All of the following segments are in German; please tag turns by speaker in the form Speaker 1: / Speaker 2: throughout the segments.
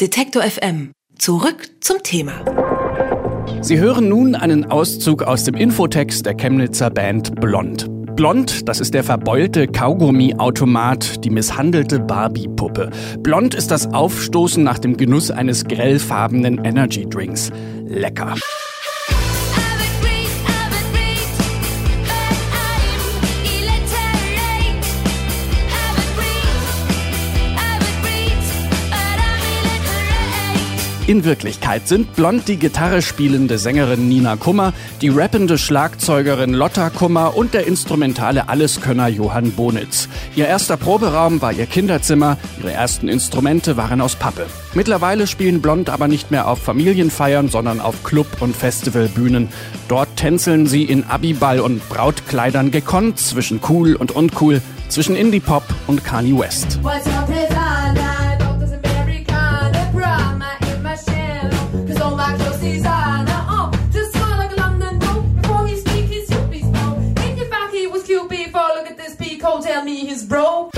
Speaker 1: Detektor FM. Zurück zum Thema.
Speaker 2: Sie hören nun einen Auszug aus dem Infotext der Chemnitzer Band Blond. Blond, das ist der verbeulte Kaugummi-Automat, die misshandelte Barbie-Puppe. Blond ist das Aufstoßen nach dem Genuss eines grellfarbenen Energy-Drinks. Lecker. In Wirklichkeit sind blond die Gitarre spielende Sängerin Nina Kummer, die rappende Schlagzeugerin Lotta Kummer und der instrumentale Alleskönner Johann Bonitz. Ihr erster Proberaum war ihr Kinderzimmer, ihre ersten Instrumente waren aus Pappe. Mittlerweile spielen Blond aber nicht mehr auf Familienfeiern, sondern auf Club- und Festivalbühnen. Dort tänzeln sie in Abiball und Brautkleidern gekonnt zwischen cool und uncool, zwischen Indie-Pop und Kanye West.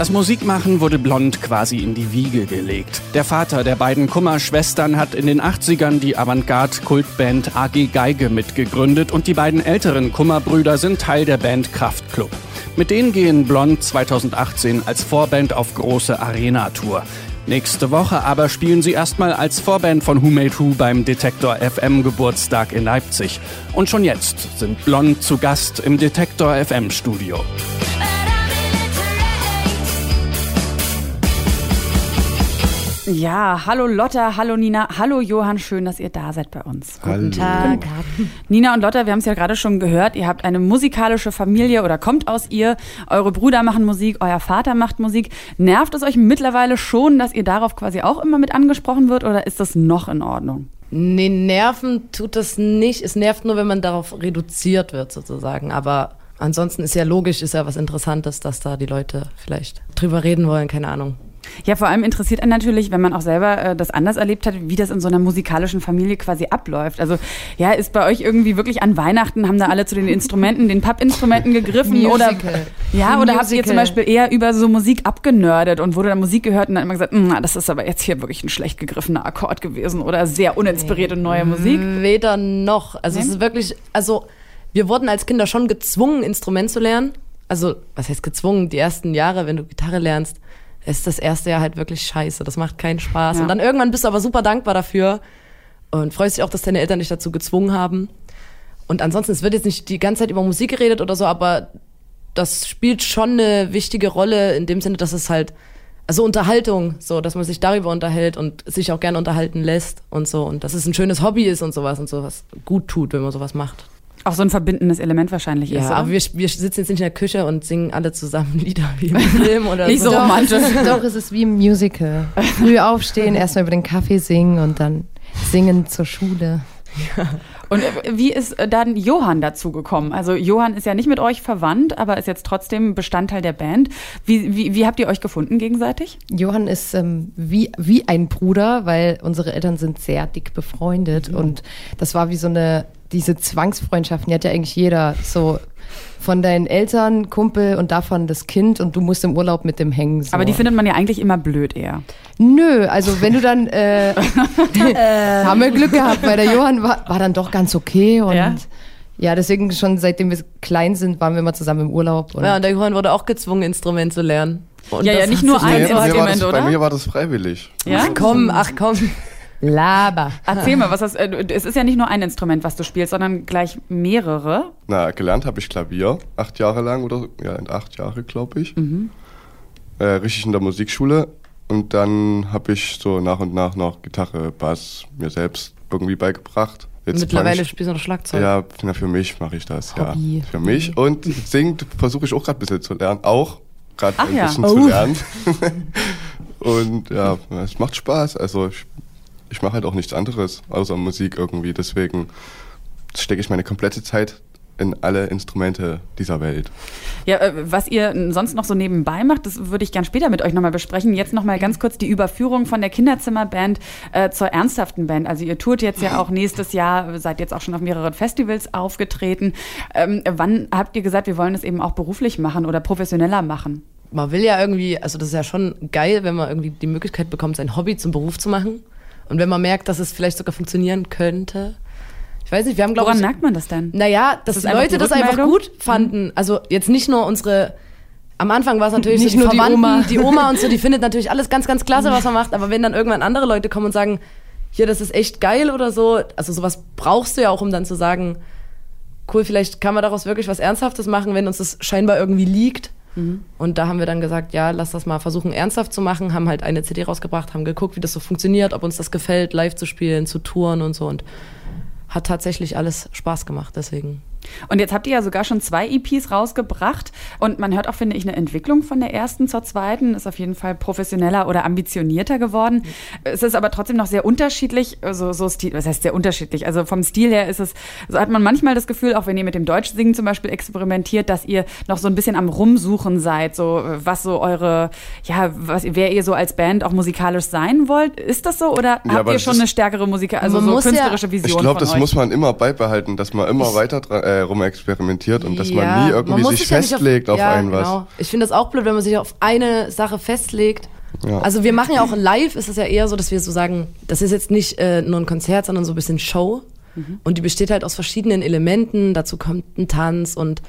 Speaker 2: Das Musikmachen wurde blond quasi in die Wiege gelegt. Der Vater der beiden Kummer-Schwestern hat in den 80ern die Avantgarde-Kultband AG Geige mitgegründet und die beiden älteren Kummer-Brüder sind Teil der Band Kraftklub. Mit denen gehen Blond 2018 als Vorband auf große Arena-Tour. Nächste Woche aber spielen sie erstmal als Vorband von Who Made Who beim Detektor FM Geburtstag in Leipzig. Und schon jetzt sind Blond zu Gast im Detektor FM Studio.
Speaker 3: Ja, hallo Lotta, hallo Nina, hallo Johann, schön, dass ihr da seid bei uns.
Speaker 4: Hallo.
Speaker 3: Guten Tag. Nina und Lotta, wir haben es ja gerade schon gehört, ihr habt eine musikalische Familie oder kommt aus ihr. Eure Brüder machen Musik, euer Vater macht Musik. Nervt es euch mittlerweile schon, dass ihr darauf quasi auch immer mit angesprochen wird oder ist das noch in Ordnung?
Speaker 5: Nee, nerven tut das nicht. Es nervt nur, wenn man darauf reduziert wird sozusagen. Aber ansonsten ist ja logisch, ist ja was Interessantes, dass da die Leute vielleicht drüber reden wollen, keine Ahnung.
Speaker 3: Ja, vor allem interessiert einen natürlich, wenn man auch selber äh, das anders erlebt hat, wie das in so einer musikalischen Familie quasi abläuft. Also ja, ist bei euch irgendwie wirklich an Weihnachten, haben da alle zu den Instrumenten, den Pappinstrumenten gegriffen
Speaker 5: Musical.
Speaker 3: oder ja, oder habt ihr
Speaker 5: Musical.
Speaker 3: zum Beispiel eher über so Musik abgenördet und wurde da Musik gehört und dann immer gesagt, "Mm, das ist aber jetzt hier wirklich ein schlecht gegriffener Akkord gewesen oder sehr uninspirierte neue Musik?
Speaker 5: Weder noch. Also es
Speaker 3: Nee?
Speaker 5: ist wirklich, also wir wurden als Kinder schon gezwungen, Instrument zu lernen. Also, was heißt gezwungen? Die ersten Jahre, wenn du Gitarre lernst, ist das erste Jahr halt wirklich scheiße. Das macht keinen Spaß.
Speaker 3: Ja.
Speaker 5: Und dann irgendwann bist du aber super dankbar dafür und freust dich auch, dass deine Eltern dich dazu gezwungen haben. Und ansonsten, es wird jetzt nicht die ganze Zeit über Musik geredet oder so, aber das spielt schon eine wichtige Rolle in dem Sinne, dass es halt, also Unterhaltung, so, dass man sich darüber unterhält und sich auch gerne unterhalten lässt und so. Und dass es ein schönes Hobby ist und sowas und sowas gut tut, wenn man sowas macht.
Speaker 3: Auch so ein verbindendes Element wahrscheinlich ist.
Speaker 5: Ja, aber wir, wir sitzen jetzt nicht in der Küche und singen alle zusammen Lieder wie im Film oder
Speaker 3: Nicht
Speaker 5: so.
Speaker 3: so romantisch.
Speaker 4: Doch, es ist wie im Musical. Früh aufstehen, erstmal über den Kaffee singen und dann singen zur Schule.
Speaker 3: Und äh, wie ist äh, dann Johann dazu gekommen? Also Johann ist ja nicht mit euch verwandt, aber ist jetzt trotzdem Bestandteil der Band. Wie, wie, wie habt ihr euch gefunden gegenseitig?
Speaker 4: Johann ist ähm, wie, wie ein Bruder, weil unsere Eltern sind sehr dick befreundet und das war wie so eine, diese Zwangsfreundschaften, die hat ja eigentlich jeder, so von deinen Eltern, Kumpel und davon das Kind und du musst im Urlaub mit dem hängen. So.
Speaker 3: Aber die findet man ja eigentlich immer blöd eher.
Speaker 4: Nö, also wenn du dann, äh, haben wir Glück gehabt, weil der Johann war, war dann doch ganz okay und
Speaker 3: Ja?
Speaker 4: ja? deswegen schon seitdem wir klein sind, waren wir immer zusammen im Urlaub. Und
Speaker 5: Ja, und der Johann wurde auch gezwungen, Instrument zu lernen. Und
Speaker 3: Ja, ja, nicht nur ein
Speaker 5: nicht-
Speaker 6: bei, mir war
Speaker 3: Instrument,
Speaker 6: das,
Speaker 3: oder?
Speaker 6: bei mir war das freiwillig.
Speaker 3: Ja?
Speaker 5: Ach komm, ach komm.
Speaker 4: Laber.
Speaker 3: Erzähl mal, was hast, äh, es ist ja nicht nur ein Instrument, was du spielst, sondern gleich mehrere.
Speaker 6: Na, gelernt habe ich Klavier, acht Jahre lang oder ja, in acht Jahre, glaube ich.
Speaker 3: Mhm.
Speaker 6: Äh, richtig in der Musikschule. Und dann habe ich so nach und nach noch Gitarre, Bass mir selbst irgendwie beigebracht. Jetzt
Speaker 5: Mittlerweile spielst du noch Schlagzeug.
Speaker 6: Ja, na, für mich mache ich das,
Speaker 4: Hobby.
Speaker 6: ja. Für mich. Und singen versuche ich auch gerade ein bisschen zu lernen. Auch gerade ein
Speaker 3: ja.
Speaker 6: bisschen
Speaker 4: Oh.
Speaker 6: zu lernen. und ja, es macht Spaß. Also ich, ich mache halt auch nichts anderes außer Musik irgendwie. Deswegen stecke ich meine komplette Zeit in alle Instrumente dieser Welt.
Speaker 3: Ja, äh, was ihr sonst noch so nebenbei macht, das würde ich gern später mit euch nochmal besprechen. Jetzt nochmal ganz kurz die Überführung von der Kinderzimmerband äh, zur ernsthaften Band. Also ihr tourt jetzt ja auch nächstes Jahr, seid jetzt auch schon auf mehreren Festivals aufgetreten. Ähm, wann habt ihr gesagt, wir wollen es eben auch beruflich machen oder professioneller machen?
Speaker 5: Man will ja irgendwie, also das ist ja schon geil, wenn man irgendwie die Möglichkeit bekommt, sein Hobby zum Beruf zu machen. Und wenn man merkt, dass es vielleicht sogar funktionieren könnte, ich weiß nicht, wir haben glaube
Speaker 3: Woran
Speaker 5: ich,
Speaker 3: merkt man das denn?
Speaker 5: naja, dass
Speaker 3: ist einfach
Speaker 5: Leute
Speaker 3: die
Speaker 5: das einfach gut fanden. Also jetzt nicht nur unsere, am Anfang war es natürlich
Speaker 4: Nicht
Speaker 5: so die
Speaker 4: nur die
Speaker 5: Verwandten,
Speaker 4: Oma.
Speaker 5: die Oma und so, die findet natürlich alles ganz, ganz klasse, was man macht. Aber wenn dann irgendwann andere Leute kommen und sagen, hier, das ist echt geil oder so, also sowas brauchst du ja auch, um dann zu sagen, cool, vielleicht kann man daraus wirklich was Ernsthaftes machen, wenn uns das scheinbar irgendwie liegt. Und da haben wir dann gesagt, ja, lass das mal versuchen ernsthaft zu machen, haben halt eine CD rausgebracht, haben geguckt, wie das so funktioniert, ob uns das gefällt, live zu spielen, zu touren und so und hat tatsächlich alles Spaß gemacht, deswegen.
Speaker 3: Und jetzt habt ihr ja sogar schon zwei EPs rausgebracht und man hört auch, finde ich, eine Entwicklung von der ersten zur zweiten, ist auf jeden Fall professioneller oder ambitionierter geworden. Es ist aber trotzdem noch sehr unterschiedlich, so, so Stil, was heißt sehr unterschiedlich? Also vom Stil her ist es, so hat man manchmal das Gefühl, auch wenn ihr mit dem Deutschsingen zum Beispiel experimentiert, dass ihr noch so ein bisschen am Rumsuchen seid, so was so eure, ja, was, wer ihr so als Band auch musikalisch sein wollt. Ist das so oder
Speaker 6: Ja,
Speaker 3: habt ihr schon eine stärkere Musik, also so
Speaker 5: muss ja-
Speaker 3: künstlerische Vision
Speaker 6: Ich glaube, das
Speaker 3: euch?
Speaker 6: muss man immer beibehalten, dass man immer weiter dra- äh, rumexperimentiert und dass man nie irgendwie
Speaker 5: muss
Speaker 6: sich
Speaker 5: ja nicht
Speaker 6: festlegt auf,
Speaker 5: ja,
Speaker 6: ein was.
Speaker 5: Genau. Ich finde das auch blöd, wenn man sich auf eine Sache festlegt.
Speaker 6: Ja.
Speaker 5: Also wir machen ja auch live, ist es ja eher so, dass wir so sagen, das ist jetzt nicht äh, nur ein Konzert, sondern so ein bisschen Show. Und die besteht halt aus verschiedenen Elementen. Dazu kommt ein Tanz und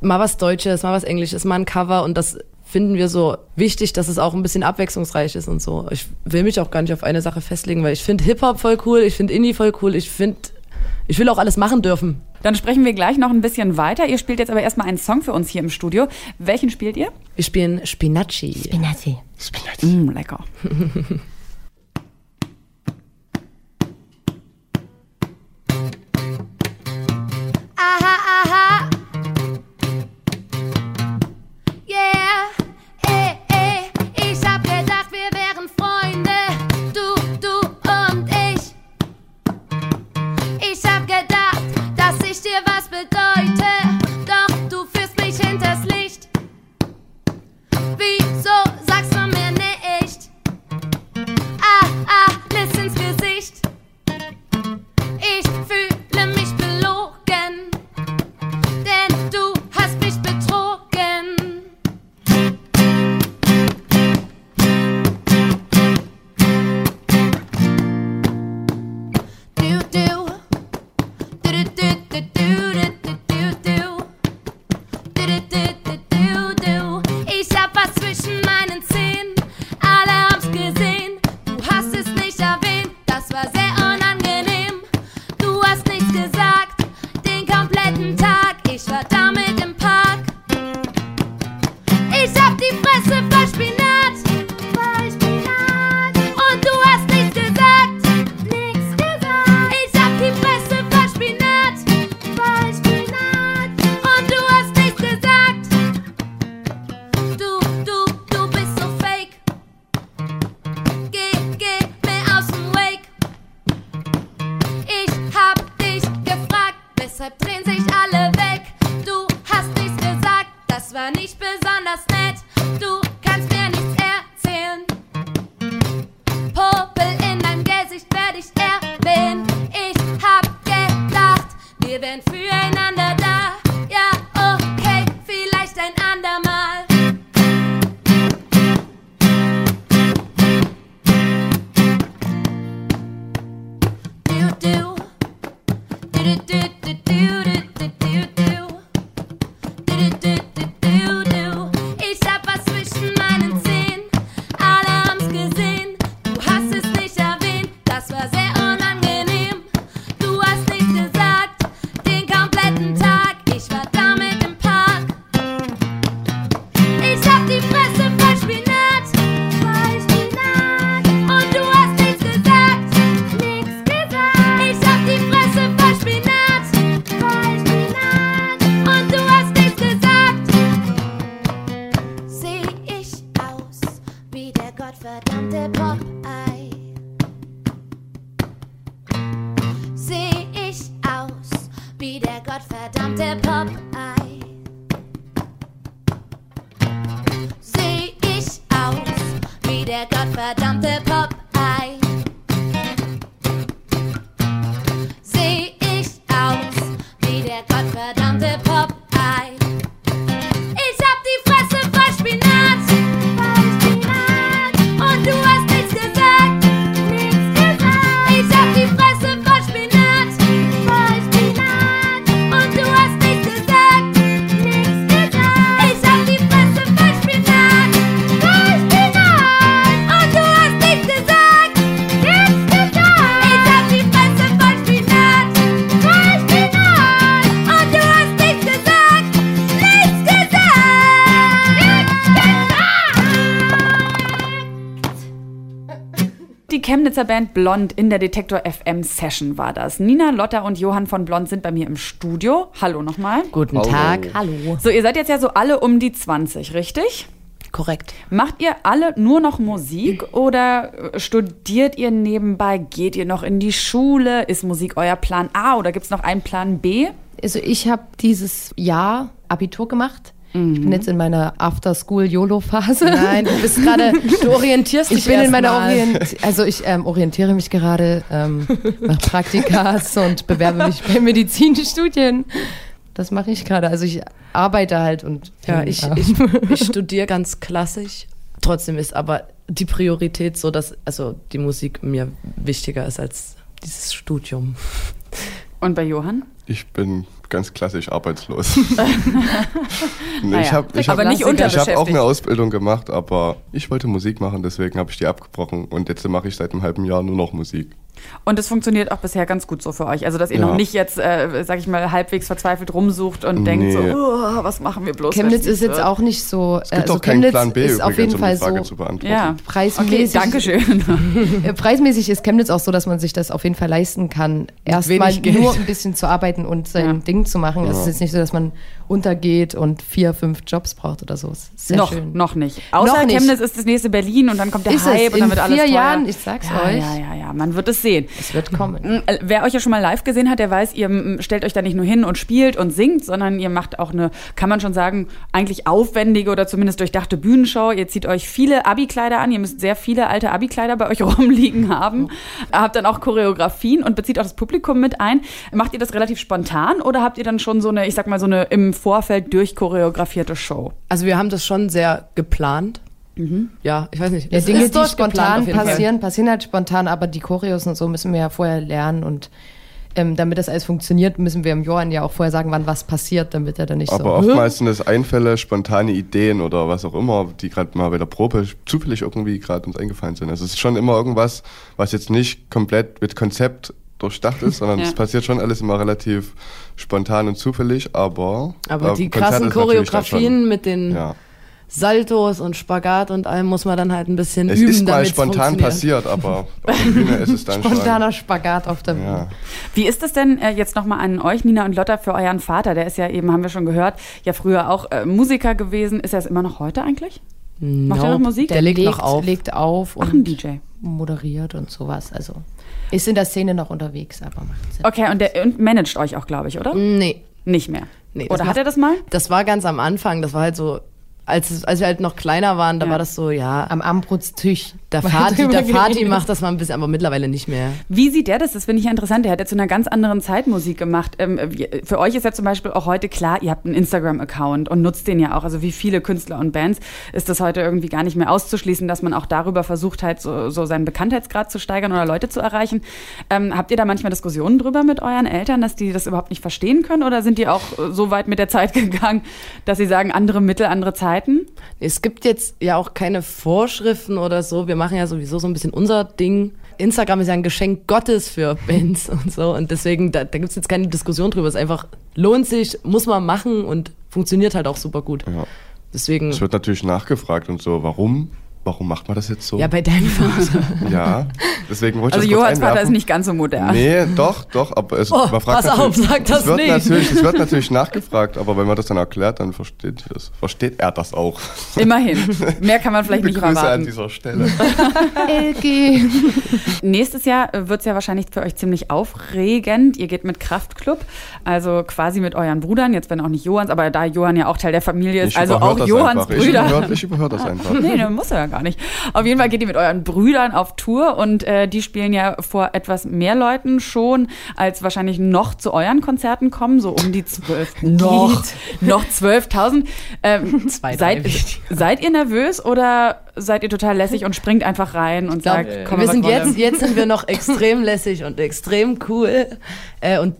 Speaker 5: mal was Deutsches, mal was Englisches, mal ein Cover. Und das finden wir so wichtig, dass es auch ein bisschen abwechslungsreich ist und so. Ich will mich auch gar nicht auf eine Sache festlegen, weil ich finde Hip-Hop voll cool, ich finde Indie voll cool, ich finde, ich will auch alles machen dürfen.
Speaker 3: Dann sprechen wir gleich noch ein bisschen weiter. Ihr spielt jetzt aber erstmal einen Song für uns hier im Studio. Welchen spielt ihr?
Speaker 5: Wir spielen Spinacci.
Speaker 4: Spinazzi.
Speaker 6: Spinazzi.
Speaker 3: Mm, lecker.
Speaker 7: tout. Seh ich aus wie der gottverdammte Popeye? Seh ich aus wie der gottverdammte
Speaker 3: Band Blond in der Detektor FM Session war das. Nina, Lotta und Johann von Blond sind bei mir im Studio. Hallo nochmal.
Speaker 5: Guten
Speaker 6: Hallo.
Speaker 5: Tag. Hallo.
Speaker 3: So, ihr seid jetzt ja so alle um die 20, richtig?
Speaker 5: Korrekt.
Speaker 3: Macht ihr alle nur noch Musik oder äh, studiert ihr nebenbei? Geht ihr noch in die Schule? Ist Musik euer Plan A oder gibt es noch einen Plan B?
Speaker 4: Also ich habe dieses Jahr Abitur gemacht. Ich bin jetzt in meiner After-School-YOLO-Phase.
Speaker 5: Nein, du bist gerade, du orientierst dich
Speaker 4: Ich bin in meiner
Speaker 5: mal.
Speaker 4: Orient also ich ähm, orientiere mich gerade, ähm, mache Praktikas und bewerbe mich bei Medizinstudien. Das mache ich gerade. Also ich arbeite halt und
Speaker 5: Ja, ich, ich, ich studiere ganz klassisch. Trotzdem ist aber die Priorität so, dass also die Musik mir wichtiger ist als dieses Studium.
Speaker 3: Und bei Johann?
Speaker 6: Ich bin ganz klassisch arbeitslos.
Speaker 3: Naja,
Speaker 6: ich habe ich
Speaker 3: aber
Speaker 6: hab,
Speaker 3: nicht
Speaker 6: ich hab auch eine Ausbildung gemacht, aber ich wollte Musik machen, deswegen habe ich die abgebrochen und jetzt mache ich seit einem halben Jahr nur noch Musik.
Speaker 3: Und es funktioniert auch bisher ganz gut so für euch. Also, dass ihr
Speaker 6: Ja.
Speaker 3: noch nicht jetzt, äh, sag ich mal, halbwegs verzweifelt rumsucht und denkt so,
Speaker 6: Nee.
Speaker 3: "Oh, was machen wir bloß?
Speaker 4: Chemnitz ist jetzt
Speaker 3: wird?"
Speaker 4: auch nicht so.
Speaker 6: Es gibt
Speaker 4: also
Speaker 6: auch keinen
Speaker 4: Chemnitz
Speaker 6: Plan B
Speaker 4: ist auf jeden
Speaker 6: um
Speaker 4: Fall
Speaker 6: die Frage
Speaker 4: so
Speaker 6: zu beantworten.
Speaker 3: Ja, okay,
Speaker 4: preismäßig.
Speaker 3: Dankeschön.
Speaker 4: Äh, Preismäßig ist Chemnitz auch so, dass man sich das auf jeden Fall leisten kann, erstmal nur ein bisschen zu arbeiten und sein
Speaker 3: Ja.
Speaker 4: Ding zu machen. Es ist jetzt nicht so, dass man untergeht und vier, fünf Jobs braucht oder so. Es ist sehr
Speaker 3: noch,
Speaker 4: schön.
Speaker 3: noch nicht. Außer
Speaker 4: Noch nicht.
Speaker 3: Chemnitz ist das nächste Berlin und dann kommt der
Speaker 4: Ist es.
Speaker 3: Hype und
Speaker 4: In
Speaker 3: dann wird alles
Speaker 4: vier
Speaker 3: teuer.
Speaker 4: Jahren, ich sag's
Speaker 3: ja,
Speaker 4: euch.
Speaker 3: Ja, ja, ja, man wird es sehen.
Speaker 4: Es wird kommen.
Speaker 3: Äh, Wer euch ja schon mal live gesehen hat, der weiß, ihr mm, stellt euch da nicht nur hin und spielt und singt, sondern ihr macht auch eine, kann man schon sagen, eigentlich aufwendige oder zumindest durchdachte Bühnenshow. Ihr zieht euch viele Abi-Kleider an. Ihr müsst sehr viele alte Abi-Kleider bei euch rumliegen haben. Habt dann auch Choreografien und bezieht auch das Publikum mit ein. Macht ihr das relativ spontan oder habt ihr dann schon so eine, ich sag mal, so eine im Vorfeld durchchoreografierte Show?
Speaker 5: Also wir haben das schon sehr geplant. Ja, ich weiß nicht.
Speaker 4: Ja, Dinge,
Speaker 5: ist
Speaker 4: die spontan passieren, passieren halt spontan, aber die Choreos und so müssen wir ja vorher lernen und ähm, damit das alles funktioniert, müssen wir im Johann ja auch vorher sagen, wann was passiert, damit er dann nicht
Speaker 6: Aber
Speaker 4: so.
Speaker 6: oftmals sind es Einfälle, spontane Ideen oder was auch immer, die gerade mal bei der Probe zufällig irgendwie gerade uns eingefallen sind. Also es ist schon immer irgendwas, was jetzt nicht komplett mit Konzept durchdacht ist, sondern
Speaker 3: Ja.
Speaker 6: es passiert schon alles immer relativ spontan und zufällig, aber
Speaker 5: Aber die krassen Choreografien mit den
Speaker 6: ja.
Speaker 5: Saltos und Spagat und allem muss man dann halt ein bisschen
Speaker 6: Es
Speaker 5: üben,
Speaker 6: ist mal spontan passiert, aber auf der Bühne ist es dann
Speaker 4: Spontaner Spagat auf der
Speaker 6: schon.
Speaker 4: Bühne.
Speaker 6: Ja.
Speaker 3: Wie ist das denn äh, jetzt nochmal an euch, Nina und Lotta, für euren Vater? Der ist ja eben, haben wir schon gehört, ja früher auch äh, Musiker gewesen. Ist er es immer noch heute eigentlich? Macht er noch Musik?
Speaker 5: Der legt noch auf.
Speaker 4: legt auf
Speaker 3: Ach, ein
Speaker 4: und
Speaker 3: DJ.
Speaker 4: moderiert und sowas. Also ist in der Szene noch unterwegs, aber macht's ja.
Speaker 3: Okay, und der und managt euch auch, glaube ich, oder?
Speaker 5: Nee.
Speaker 3: Nicht mehr.
Speaker 5: Nee, das
Speaker 3: oder hat
Speaker 5: macht-
Speaker 3: er das mal?
Speaker 5: Das war ganz am Anfang, das war halt so, als, als wir halt noch kleiner waren, da
Speaker 3: Ja.
Speaker 5: war das so, ja,
Speaker 4: Am Armbrutstisch.
Speaker 5: der Vati, der Vati macht das mal ein bisschen, aber mittlerweile nicht mehr.
Speaker 3: Wie sieht der das? Das finde ich ja interessant. Der hat ja zu einer ganz anderen Zeit Musik gemacht. Ähm, für euch ist ja zum Beispiel auch heute klar, ihr habt einen Instagram-Account und nutzt den ja auch. Also wie viele Künstler und Bands ist das heute irgendwie gar nicht mehr auszuschließen, dass man auch darüber versucht, halt so, so seinen Bekanntheitsgrad zu steigern oder Leute zu erreichen. Ähm, habt ihr da manchmal Diskussionen drüber mit euren Eltern, dass die das überhaupt nicht verstehen können? Oder sind die auch so weit mit der Zeit gegangen, dass sie sagen, andere Mittel, andere Zeiten?
Speaker 5: Es gibt jetzt ja auch keine Vorschriften oder so. Wir machen ja sowieso so ein bisschen unser Ding. Instagram ist ja ein Geschenk Gottes für Bands und so. Und deswegen, da, da gibt es jetzt keine Diskussion drüber. Es ist einfach, lohnt sich, muss man machen und funktioniert halt auch super gut.
Speaker 6: Ja.
Speaker 5: Deswegen,
Speaker 6: Es wird natürlich nachgefragt und so, warum? Warum macht man das jetzt so?
Speaker 5: ja, bei deinem Vater.
Speaker 6: Ja, deswegen wollte ich
Speaker 3: Also
Speaker 6: das
Speaker 3: Johanns Vater ist nicht ganz so modern.
Speaker 6: Nee, doch, doch, aber es,
Speaker 5: Oh,
Speaker 6: man fragt
Speaker 5: pass auf, sag das
Speaker 6: es wird
Speaker 5: nicht.
Speaker 6: Natürlich, es wird natürlich nachgefragt, aber wenn man das dann erklärt, dann versteht, das, versteht er das auch.
Speaker 3: Immerhin. Mehr kann man vielleicht
Speaker 6: Liebe
Speaker 3: nicht
Speaker 6: Grüße an
Speaker 3: erwarten.
Speaker 6: dieser Stelle.
Speaker 4: LG.
Speaker 3: Nächstes Jahr wird es ja wahrscheinlich für euch ziemlich aufregend. Ihr geht mit Kraftclub, also quasi mit euren Brüdern, jetzt wenn auch nicht Johans, aber da Johann ja auch Teil der Familie ist,
Speaker 6: Ich
Speaker 3: also auch Johanns
Speaker 6: einfach. Ich
Speaker 3: Brüder.
Speaker 6: ich überhör das einfach.
Speaker 3: Nee, ne, muss er ja gar nicht. Auf jeden Fall geht ihr mit euren Brüdern auf Tour und äh, die spielen ja vor etwas mehr Leuten schon, als wahrscheinlich noch zu euren Konzerten kommen, so um die zwölf.
Speaker 5: Noch.
Speaker 3: noch 12.000. Ähm,
Speaker 5: Zwei,
Speaker 3: seid, seid ihr nervös oder seid ihr total lässig und springt einfach rein und sagt, komm,
Speaker 5: wir sind jetzt, jetzt sind wir noch extrem lässig und extrem cool. Äh, und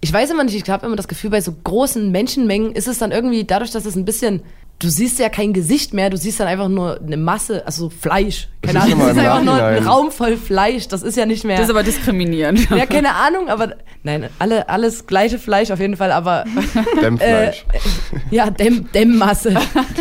Speaker 5: ich weiß immer nicht, ich habe immer das Gefühl, bei so großen Menschenmengen ist es dann irgendwie, dadurch, dass es ein bisschen, du siehst ja kein Gesicht mehr, du siehst dann einfach nur eine Masse, also so Fleisch. Keine
Speaker 6: Das ist
Speaker 5: Ahnung, ist
Speaker 6: im
Speaker 5: einfach nur ein
Speaker 6: Nachhinein.
Speaker 5: Raum voll Fleisch, das ist ja nicht mehr.
Speaker 3: Das ist aber diskriminierend.
Speaker 5: ja, keine Ahnung, aber nein, alle, alles gleiche Fleisch auf jeden Fall, aber
Speaker 6: Dämmfleisch.
Speaker 5: ja, Dämm, Dämmmasse.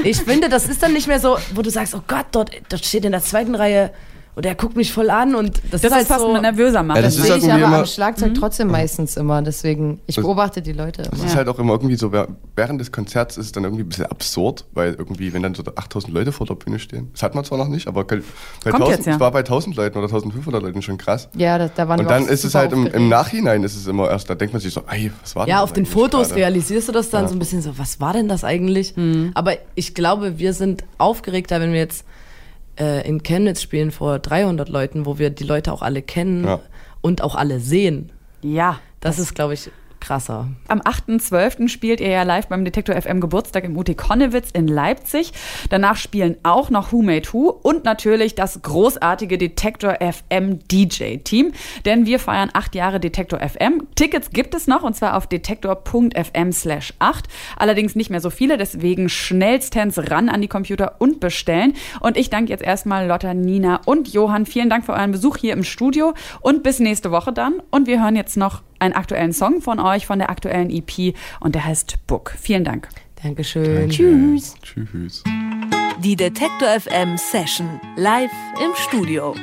Speaker 5: Ich finde, das ist dann nicht mehr so, wo du sagst, oh Gott, dort, dort steht in der zweiten Reihe und er guckt mich voll an und das,
Speaker 3: Das
Speaker 5: ist halt
Speaker 3: fast
Speaker 5: so.
Speaker 3: nervöser machen.
Speaker 6: Ja, das ist
Speaker 4: Sehe ich aber
Speaker 6: immer-
Speaker 4: am Schlagzeug trotzdem meistens immer. Deswegen, ich
Speaker 6: Das-
Speaker 4: beobachte die Leute
Speaker 6: Das
Speaker 4: immer.
Speaker 6: ist halt auch immer irgendwie so, während des Konzerts ist es dann irgendwie ein bisschen absurd, weil irgendwie, wenn dann so 8000 Leute vor der Bühne stehen, das hat man zwar noch nicht, aber bei
Speaker 3: Kommt
Speaker 6: 1000,
Speaker 3: jetzt, ja.
Speaker 6: es war bei 1000 Leuten oder 1500 Leuten schon krass.
Speaker 4: Ja, da, da waren
Speaker 6: Und dann ist es halt im, im. Nachhinein ist es immer erst, da denkt man sich so, ey, was war denn
Speaker 5: Ja,
Speaker 6: das
Speaker 5: auf den Fotos
Speaker 6: gerade?
Speaker 5: realisierst du das dann
Speaker 6: Ja.
Speaker 5: so ein bisschen so, was war denn das eigentlich? Aber ich glaube, wir sind aufgeregter, wenn wir jetzt äh, in Chemnitz spielen vor 300 Leuten, wo wir die Leute auch alle kennen
Speaker 6: Ja.
Speaker 5: und auch alle sehen.
Speaker 3: ja.
Speaker 5: Das, ist, glaube ich, krasser.
Speaker 3: Am 8.12. spielt ihr ja live beim Detektor FM Geburtstag im UT Konnewitz in Leipzig. Danach spielen auch noch Who Made Who und natürlich das großartige Detektor FM DJ Team. Denn wir feiern acht Jahre Detektor FM. Tickets gibt es noch und zwar auf detektor.fm slash 8. Allerdings nicht mehr so viele, deswegen schnellstens ran an die Computer und bestellen. Und ich danke jetzt erstmal Lotta, Nina und Johann. Vielen Dank für euren Besuch hier im Studio und bis nächste Woche dann. Und wir hören jetzt noch einen aktuellen Song von euch, von der aktuellen EP und der heißt Book. Vielen Dank.
Speaker 5: Dankeschön.
Speaker 6: Tschüss. Tschüss.
Speaker 1: Die Detektor FM Session live im Studio.